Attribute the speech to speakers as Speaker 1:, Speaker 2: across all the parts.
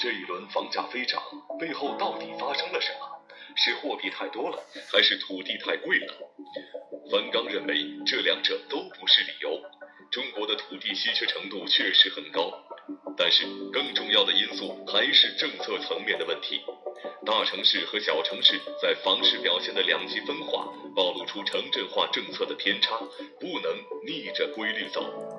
Speaker 1: 这一轮房价飞涨背后到底发生了什么？是货币太多了，还是土地太贵了？樊纲认为这两者都不是理由。中国的土地稀缺程度确实很高，但是更重要的因素还是政策层面的问题。大城市和小城市在房市表现的两极分化，暴露出城镇化政策的偏差，不能逆着规律走。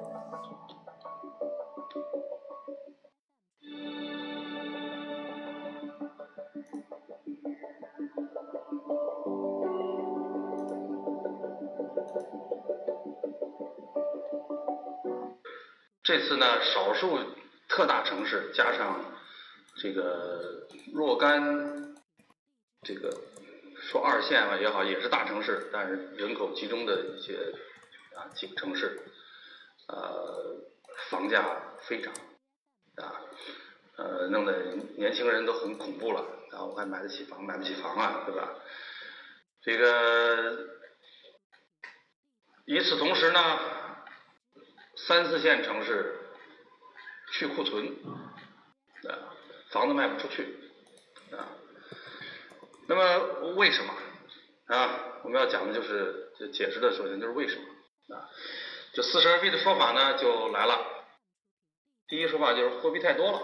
Speaker 2: 这次呢，少数特大城市加上这个若干这个说二线吧也好，也是大城市，但是人口集中的一些啊几个城市，呃，房价飞涨啊，呃，弄得年轻人都很恐怖了啊，我还买得起房，买不起房啊，对吧？这个与此同时呢。三四线城市去库存啊，房子卖不出去啊。那么为什么啊？我们要讲的就是就解释的，首先就是为什么啊？这似是而非的说法呢，就来了。第一说法就是货币太多了，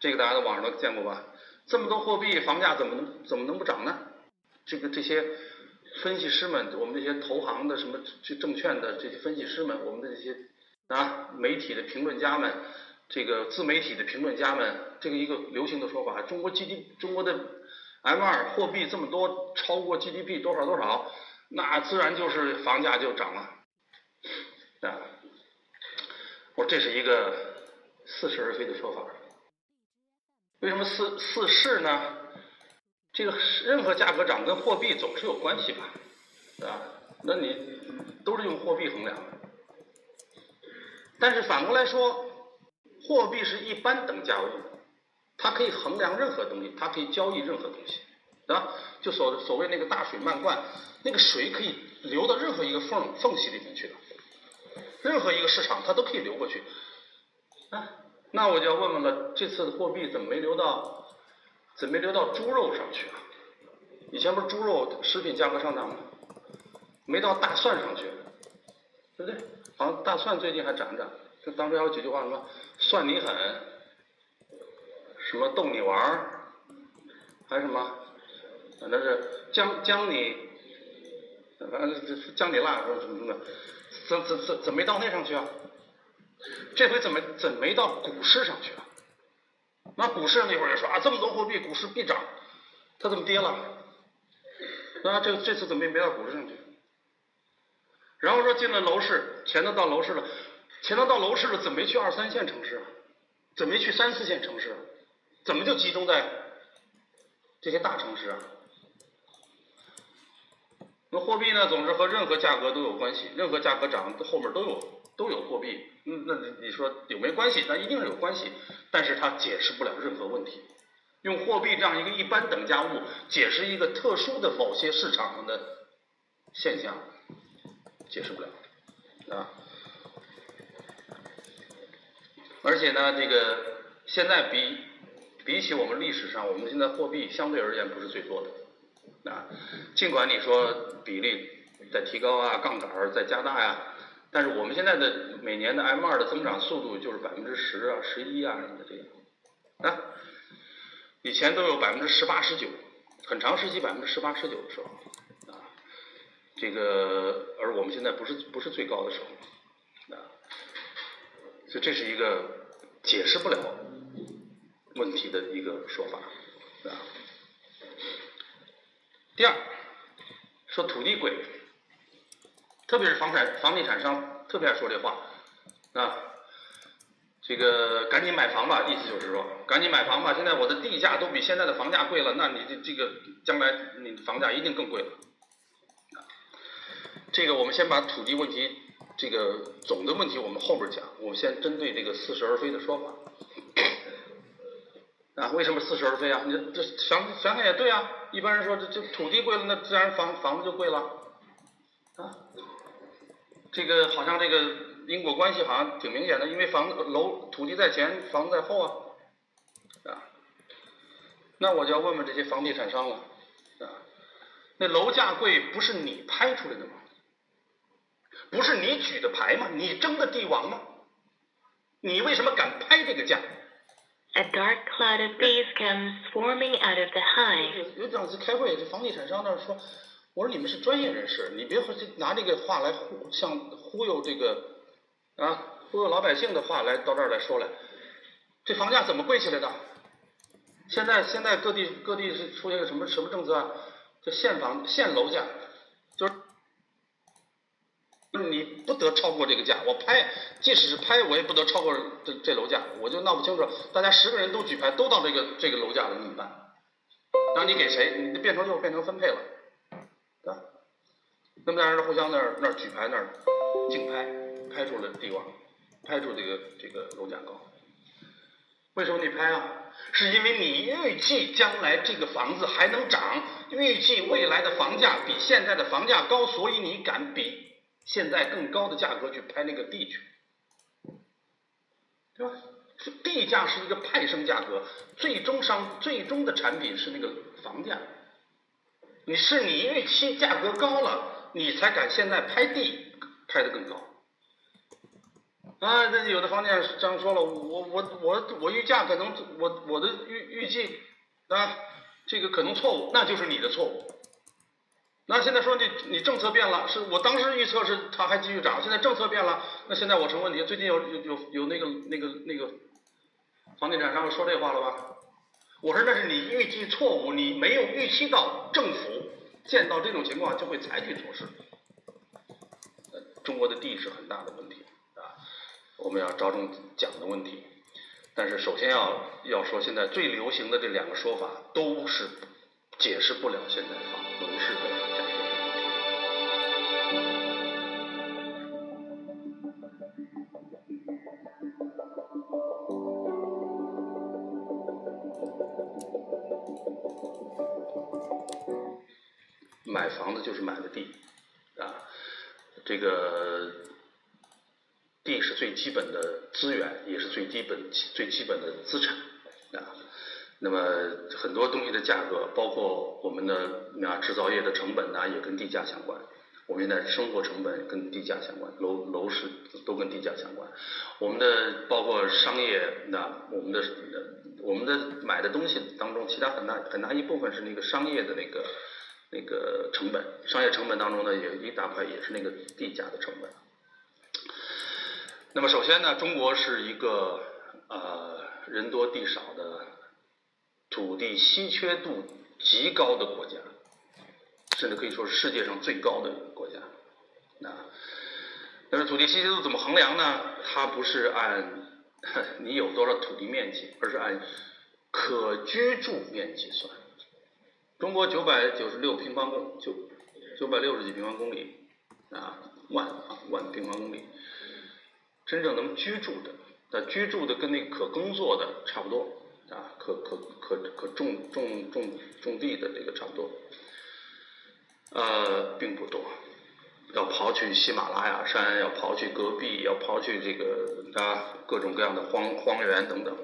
Speaker 2: 这个大家在网上都见过吧？这么多货币，房价怎么能怎么能不涨呢？这个这些分析师们，我们这些投行的什么这证券的这些分析师们，我们的这些。啊，媒体的评论家们，这个自媒体的评论家们，这个一个流行的说法，中国 GD 中国的 M 二货币这么多，超过 GDP 多少多少，那自然就是房价就涨了。啊，我这是一个似是而非的说法。为什么似似是呢？这个任何价格涨跟货币总是有关系吧？啊，那你都是用货币衡量的。但是反过来说，货币是一般等价物，它可以衡量任何东西，它可以交易任何东西，啊，就所所谓那个大水漫灌，那个水可以流到任何一个缝缝隙里面去的，任何一个市场它都可以流过去，啊，那我就要问问了，这次的货币怎么没流到，怎么没流到猪肉上去啊？以前不是猪肉食品价格上涨吗？没到大蒜上去，对不对？好像大蒜最近还涨涨，就当时还有几句话什么蒜你狠，什么逗你玩儿，还什么，反正是姜姜你，反正是姜你辣，说什么什么，怎怎怎怎没到那上去啊？这回怎么怎没到股市上去啊？那股市那会儿也说啊，这么多货币，股市必涨，它怎么跌了？那，这这次怎么没到股市上去？然后说进了楼市，钱都到楼市了，钱都到楼市了，怎么没去二三线城市啊？怎么没去三四线城市？怎么就集中在这些大城市啊？那货币呢，总是和任何价格都有关系，任何价格涨后面都有都有货币。嗯，那你说有没关系？那一定是有关系，但是它解释不了任何问题。用货币这样一个一般等价物解释一个特殊的某些市场上的现象。解释不了啊！而且呢，这个现在比比起我们历史上，我们现在货币相对而言不是最多的啊。尽管你说比例在提高啊，杠杆在加大呀，但是我们现在的每年的 M 二的增长速度就是百分之十啊、十一啊什么的这样啊。以前都有百分之十八、十九，很长时期百分之十八、十九的时候。这个，而我们现在不是不是最高的时候，啊，所以这是一个解释不了问题的一个说法，啊。第二，说土地贵，特别是房产房地产商特别爱说这话，啊，这个赶紧买房吧，意思就是说赶紧买房吧，现在我的地价都比现在的房价贵了，那你这这个将来你房价一定更贵了。这个我们先把土地问题这个总的问题我们后边讲，我们先针对这个似是而非的说法啊，为什么似是而非啊？你这想想想也对啊，一般人说这这土地贵了，那自然房房子就贵了啊。这个好像这个因果关系好像挺明显的，因为房子楼土地在前，房子在后啊，啊。那我就要问问这些房地产商了啊，那楼价贵不是你拍出来的吗？不是你举的牌吗？你争的帝王吗？你为什么敢拍这个价
Speaker 3: ？A dark cloud of bees comes swarming out of the hive.
Speaker 2: 有有两次开会，这房地产商那儿说，我说你们是专业人士，你别拿这个话来忽像忽悠这个啊忽悠老百姓的话来到这儿来说来，这房价怎么贵起来的？现在现在各地各地是出现个什么什么政策啊？叫限房限楼价，就是就是你不得超过这个价，我拍即使是拍我也不得超过这这楼价，我就闹不清楚，大家十个人都举牌都到这个这个楼价了，你怎么办？然后你给谁？你变成就变成分配了，对吧？那么大家互相那儿那儿举牌那儿竞拍，拍出了地王，拍出这个这个楼价高。为什么你拍啊？是因为你预计将来这个房子还能涨，预计未来的房价比现在的房价高，所以你敢比现在更高的价格去拍那个地去，对吧？地价是一个派生价格，最终商最终的产品是那个房价。你是你预期价格高了，你才敢现在拍地拍的更高。啊，那有的房地产商说了，我我我我预价可能我我的预预计啊，这个可能错误，那就是你的错误。那现在说你你政策变了，是我当时预测是它还继续涨，现在政策变了，那现在我成问题。最近有有有有那个那个那个房地产商说这话了吧？我说那是你预计错误，你没有预期到政府见到这种情况就会采取措施。中国的地是很大的问题啊，我们要着重讲的问题。但是首先要要说，现在最流行的这两个说法都是解释不了现在房楼市的买房子就是买的地啊，这个地是最基本的资源，也是最基本最基本的资产啊。那么很多东西的价格，包括我们的啊制造业的成本呢、也跟地价相关。我们现在生活成本跟地价相关，楼楼市都跟地价相关。我们的包括商业，那我们的我们的买的东西当中，其他很大很大一部分是那个商业的那个那个成本，商业成本当中呢，有一大块也是那个地价的成本。那么首先呢，中国是一个呃人多地少的。土地稀缺度极高的国家，甚至可以说是世界上最高的国家。啊，但是土地稀缺度怎么衡量呢？它不是按 你有多少土地面积，而是按可居住面积算。中国九百九十六平方公九九百六十几平方公里啊万啊万平方公里，真正能居住的，那居住的跟那可耕作的差不多。啊，可可可可种种种种地的这个差不多，呃，并不多。要刨去喜马拉雅山，要刨去戈壁，要刨去这个啊各种各样的荒荒原等等，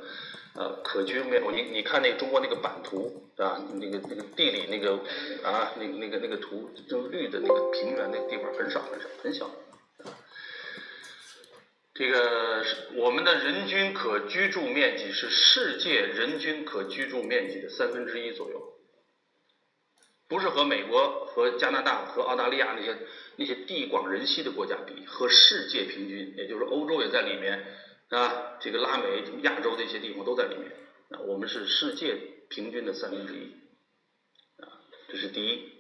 Speaker 2: 呃，可居面，你你看那个中国那个版图啊，那个那个地理那个啊，那那个那个图，就绿的那个平原那个地方很少很少很小。这个我们的人均可居住面积是世界人均可居住面积的三分之一左右，不是和美国、和加拿大、和澳大利亚那些那些地广人稀的国家比，和世界平均，也就是欧洲也在里面啊，这个拉美、亚洲这些地方都在里面啊，我们是世界平均的三分之一啊，这是第一，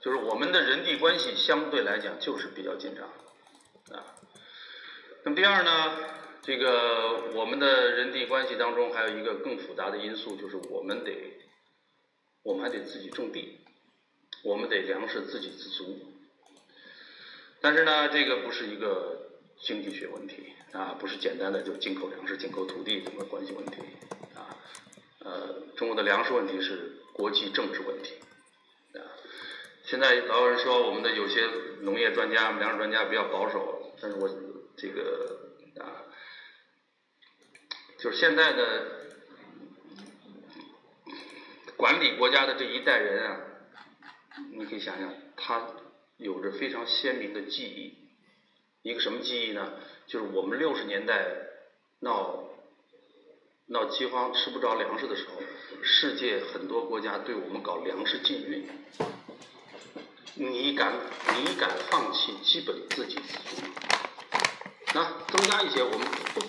Speaker 2: 就是我们的人地关系相对来讲就是比较紧张啊。那么第二呢，这个我们的人际关系当中还有一个更复杂的因素，就是我们得，我们还得自己种地，我们得粮食自给自足。但是呢，这个不是一个经济学问题啊，不是简单的就进口粮食、进口土地这么关系问题啊。呃，中国的粮食问题是国际政治问题啊。现在老有人说我们的有些农业专家、粮食专家比较保守，但是我。这个啊，就是现在的管理国家的这一代人啊，你可以想想，他有着非常鲜明的记忆。一个什么记忆呢？就是我们六十年代闹闹饥荒、吃不着粮食的时候，世界很多国家对我们搞粮食禁运。你敢你敢放弃基本自给自足？那增加一些，我们不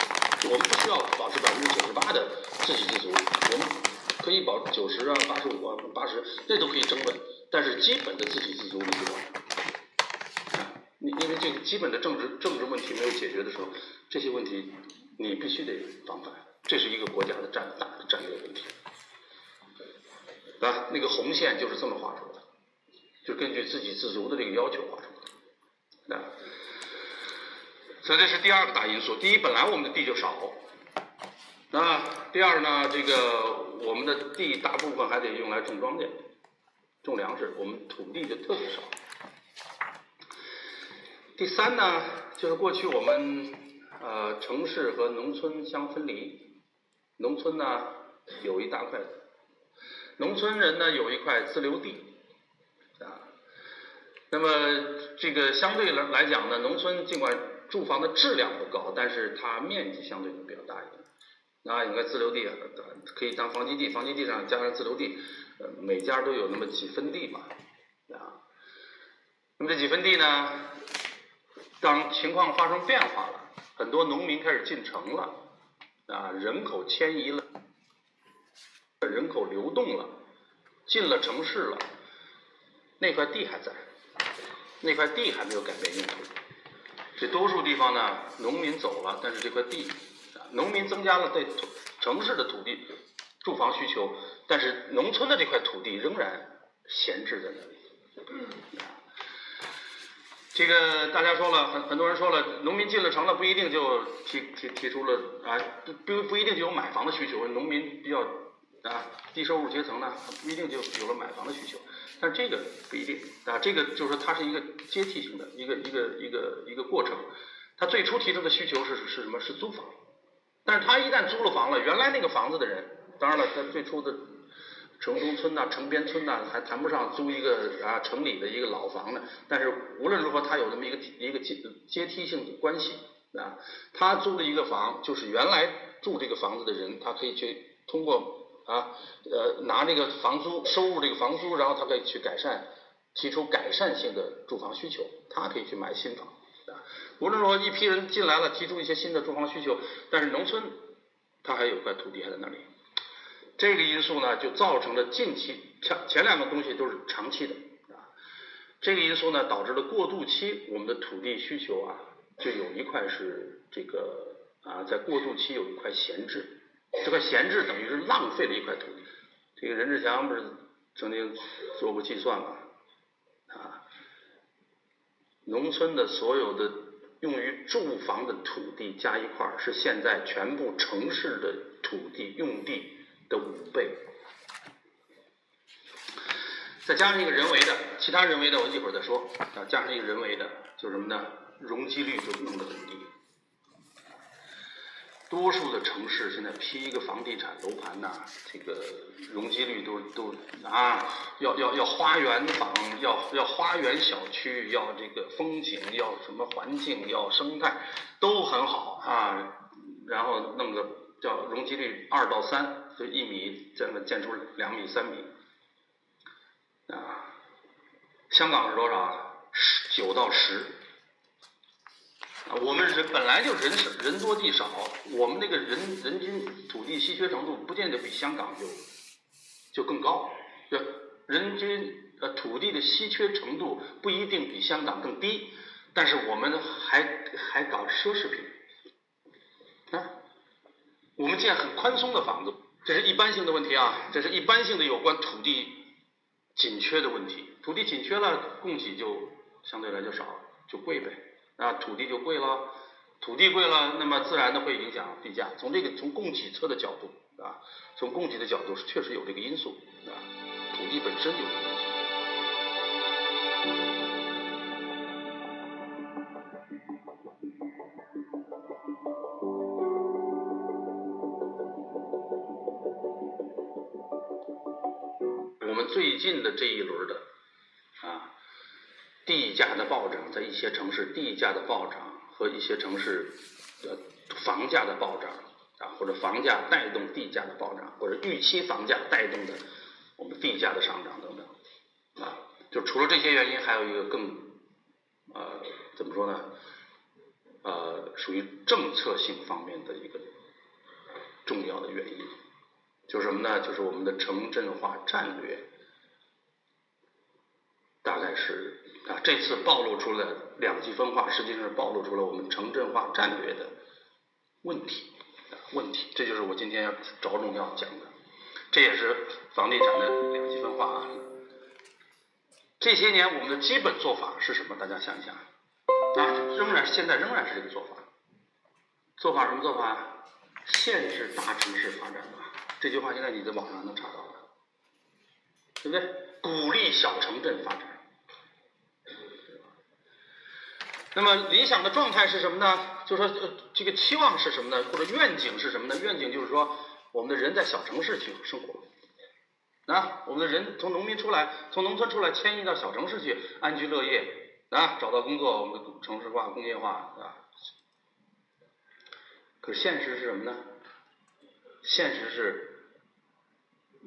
Speaker 2: 我们不需要保持百分之九十八的自给自足，我们可以保九十啊、八十五啊、八十，那都可以争论。但是基本的自给自足，你知道啊，你因为这个基本的政治政治问题没有解决的时候，这些问题你必须得防范，这是一个国家的战大的战略问题，啊，那个红线就是这么画出来的。就根据自给自足的这个要求画出来的，啊，所以这是第二个大因素。第一，本来我们的地就少，那，第二呢，这个我们的地大部分还得用来种庄稼、种粮食，我们土地就特别少。第三呢，就是过去我们呃城市和农村相分离，农村呢有一大块，农村人呢有一块自留地。啊那么这个相对来来讲呢，农村尽管住房的质量不高，但是它面积相对比较大一点。那应该自留地可以当房基地，房基地上加上自留地，呃，每家都有那么几分地嘛，啊。那么这几分地呢，当情况发生变化了，很多农民开始进城了，啊，人口迁移了，人口流动了，进了城市了，那块地还在。那块地还没有改变用途，这多数地方呢，农民走了，但是这块地，农民增加了对城市的土地住房需求，但是农村的这块土地仍然闲置在那里。这个大家说了，很很多人说了，农民进了城了，不一定就提提提出了啊，不不不一定就有买房的需求，农民比较啊低收入阶层呢，不一定就有了买房的需求。但这个不一定啊，这个就是说它是一个阶梯性的一个一个一个一个过程。他最初提出的需求是是什么？是租房。但是他一旦租了房了，原来那个房子的人，当然了，在最初的城中村呐、城边村呐，还谈不上租一个啊城里的一个老房呢。但是无论如何，他有这么一个一个阶阶梯性的关系啊。他租了一个房，就是原来住这个房子的人，他可以去通过。啊，呃，拿这个房租收入这个房租，然后他可以去改善，提出改善性的住房需求，他可以去买新房。无论说一批人进来了，提出一些新的住房需求，但是农村它还有块土地还在那里，这个因素呢，就造成了近期前前两个东西都是长期的啊，这个因素呢，导致了过渡期我们的土地需求啊，就有一块是这个啊，在过渡期有一块闲置。这块闲置等于是浪费了一块土地。这个任志强不是曾经做过计算吗？啊，农村的所有的用于住房的土地加一块儿，是现在全部城市的土地用地的五倍。再加上一个人为的，其他人为的我一会儿再说。啊，加上一个人为的，就是什么呢？容积率就弄得很低。多数的城市现在批一个房地产楼盘呐，这个容积率都都啊，要要要花园房，要要花园小区，要这个风景，要什么环境，要生态，都很好啊。然后弄个叫容积率二到三，就一米这么建出两米三米啊。香港是多少啊？十九到十。啊，我们人本来就人少人多地少，我们那个人人均土地稀缺程度不见得比香港就就更高，就人均呃土地的稀缺程度不一定比香港更低，但是我们还还搞奢侈品，啊，我们建很宽松的房子，这是一般性的问题啊，这是一般性的有关土地紧缺的问题，土地紧缺了，供给就相对来就少了，就贵呗。啊，土地就贵了，土地贵了，那么自然的会影响地价。从这个从供给侧的角度啊，从供给的角度是确实有这个因素啊，土地本身有这个因素。们最近的这一轮的啊地价的暴涨，在一些城市地价的暴涨和一些城市的房价的暴涨啊，或者房价带动地价的暴涨，或者预期房价带动的我们地价的上涨等等啊，就除了这些原因，还有一个更呃怎么说呢？呃，属于政策性方面的一个重要的原因，就是什么呢？就是我们的城镇化战略，大概是啊，这次暴露出了两极分化，实际上是暴露出了我们城镇化战略的问题问题。这就是我今天要着重要讲的，这也是房地产的两极分化啊。这些年我们的基本做法是什么？大家想一想。啊，仍然现在仍然是这个做法，做法什么做法？限制大城市发展吧。这句话现在你在网上能查到的，对不对？鼓励小城镇发展。那么理想的状态是什么呢？就说，这个期望是什么呢？或者愿景是什么呢？愿景就是说，我们的人在小城市去生活，啊，我们的人从农民出来，从农村出来，迁移到小城市去安居乐业。啊，找到工作，我们城市化、工业化，啊。可是现实是什么呢？现实是，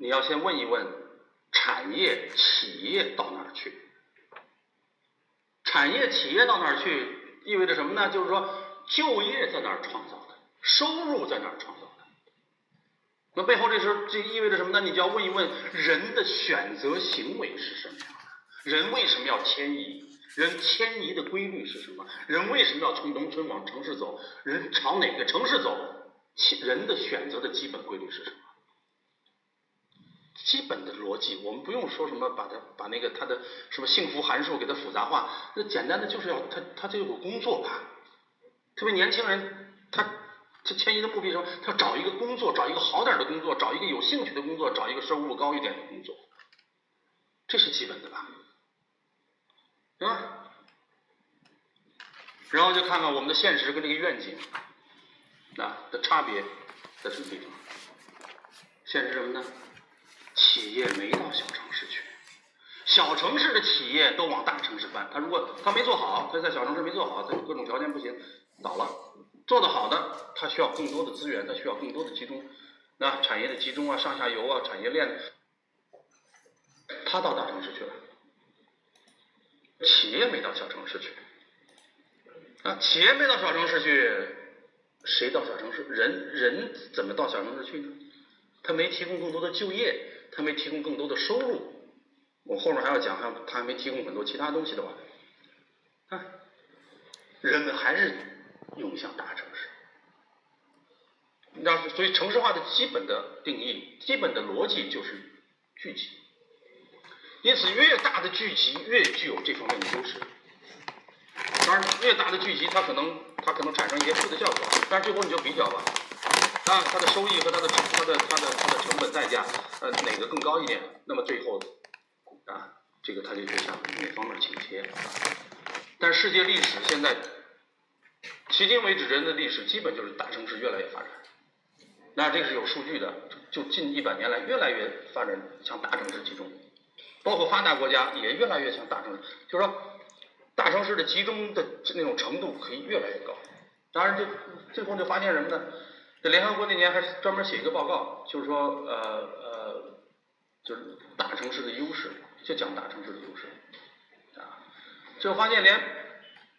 Speaker 2: 你要先问一问产业企业到哪儿去？产业企业到哪儿去？意味着什么呢？就是说，就业在哪儿创造的？收入在哪儿创造的？那背后这时候这意味着什么呢？你就要问一问人的选择行为是什么样的？人为什么要迁移？人迁移的规律是什么？人为什么要从农村往城市走？人朝哪个城市走？人的选择的基本规律是什么？基本的逻辑，我们不用说什么，把它把那个它的什么幸福函数给它复杂化。那简单的就是要他他就有个工作吧。特别年轻人，他他迁移的目的是什么？他找一个工作，找一个好点的工作，找一个有兴趣的工作，找一个收入高一点的工作，这是基本的吧？是吧？然后就看看我们的现实跟这个愿景啊的差别在什么地方？现实什么呢？企业没到小城市去，小城市的企业都往大城市搬。他如果他没做好，他在小城市没做好，他各种条件不行，倒了。做得好的，他需要更多的资源，他需要更多的集中，那产业的集中啊，上下游啊，产业链，他到大城市去了。企业没到小城市去，啊，企业没到小城市去，谁到小城市？人人怎么到小城市去呢？他没提供更多的就业，他没提供更多的收入。我后面还要讲，还他还没提供很多其他东西的话，啊，人们还是涌向大城市。那所以城市化的基本的定义、基本的逻辑就是聚集。因此，越大的聚集越具有这方面的优势。当然，越大的聚集，它可能它可能产生一些负的效果。但是最后你就比较吧，啊，它的收益和它的它的它的它的成本代价，呃，哪个更高一点？那么最后啊，这个它就就向哪方面倾斜？但世界历史现在，迄今为止，人的历史基本就是大城市越来越发展。那这是有数据的，就近一百年来越来越发展向大城市集中。包括发达国家也越来越向大城市，就是说大城市的集中的那种程度可以越来越高。当然，就最后就发现什么呢？这联合国那年还专门写一个报告，就是说呃呃，就是大城市的优势，就讲大城市的优势啊。最后发现，连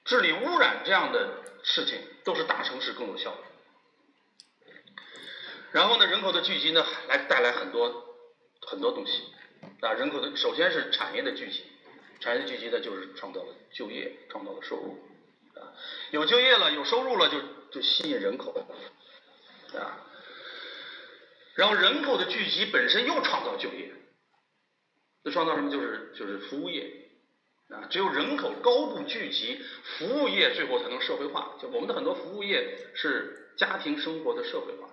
Speaker 2: 治理污染这样的事情都是大城市更有效率。然后呢，人口的聚集呢，来带来很多很多东西。啊，人口的首先是产业的聚集，产业的聚集呢，就是创造了就业，创造了收入，啊，有就业了，有收入了，就就吸引人口，啊，然后人口的聚集本身又创造就业，这创造什么？就是就是服务业，啊，只有人口高度聚集，服务业最后才能社会化。就我们的很多服务业是家庭生活的社会化。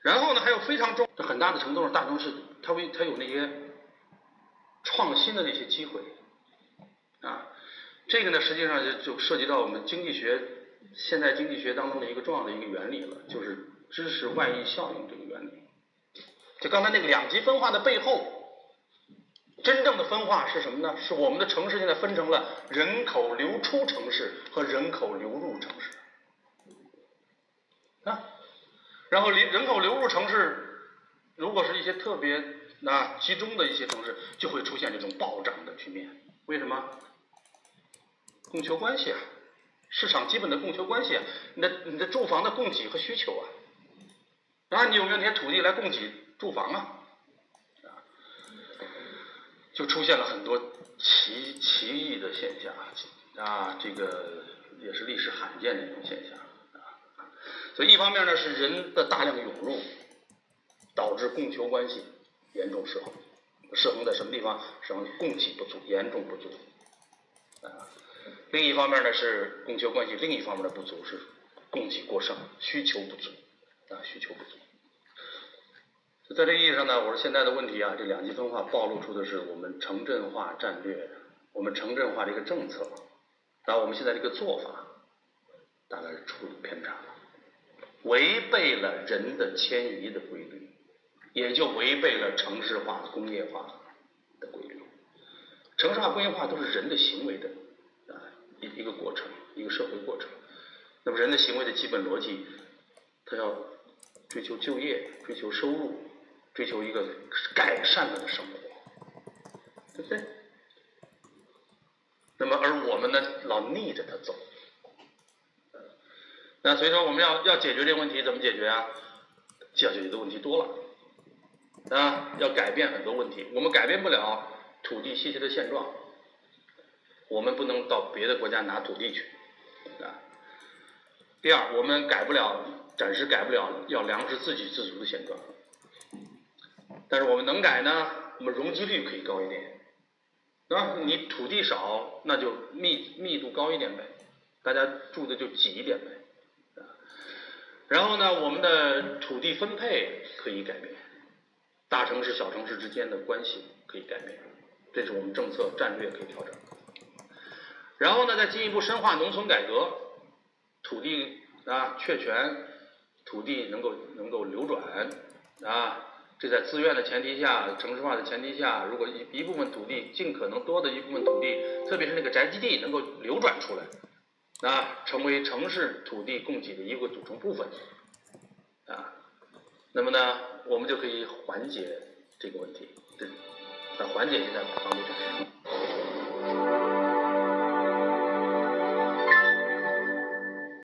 Speaker 2: 然后呢，还有非常重、很大的程度上，大城市它为它有那些创新的那些机会啊。这个呢，实际上就就涉及到我们经济学现代经济学当中的一个重要的一个原理了，就是知识外溢效应这个原理。就刚才那个两极分化的背后，真正的分化是什么呢？是我们的城市现在分成了人口流出城市和人口流入城市啊，然后人人口流入城市，如果是一些特别那集中的一些城市，就会出现这种暴涨的局面。为什么？供求关系啊，市场基本的供求关系啊，你的你的住房的供给和需求啊，然后你有没有那些土地来供给住房啊？啊，就出现了很多奇奇异的现象啊，啊这个也是历史罕见的一种现象啊。所以一方面呢是人的大量涌入，导致供求关系严重失衡，失衡在什么地方？什么供给不足，严重不足啊。另一方面呢是供求关系，另一方面的不足是供给过剩，需求不足啊，需求不足。在这意义上呢，我说现在的问题啊，这两极分化暴露出的是我们城镇化战略，我们城镇化的一个政策，然后我们现在这个做法，大概是出了偏差了，违背了人的迁移的规律，也就违背了城市化、工业化的规律。城市化、工业化都是人的行为的。一一个过程，一个社会过程。那么人的行为的基本逻辑，他要追求就业，追求收入，追求一个改善他的生活，对不对？那么而我们呢，老逆着他走。那所以说，我们要要解决这个问题，怎么解决啊？要解决的问题多了啊，要改变很多问题。我们改变不了土地稀缺的现状。我们不能到别的国家拿土地去啊。第二，我们改不了，暂时改不了要粮食自给自足的现状。但是我们能改呢？我们容积率可以高一点，啊？你土地少，那就密密度高一点呗，大家住的就挤一点呗。然后呢，我们的土地分配可以改变，大城市、小城市之间的关系可以改变，这是我们政策战略可以调整。然后呢，再进一步深化农村改革，土地啊确权，土地能够能够流转啊，这在自愿的前提下，城市化的前提下，如果一一部分土地，尽可能多的一部分土地，特别是那个宅基地能够流转出来，啊，成为城市土地供给的一个组成部分，啊，那么呢，我们就可以缓解这个问题，啊，缓解现在房地产。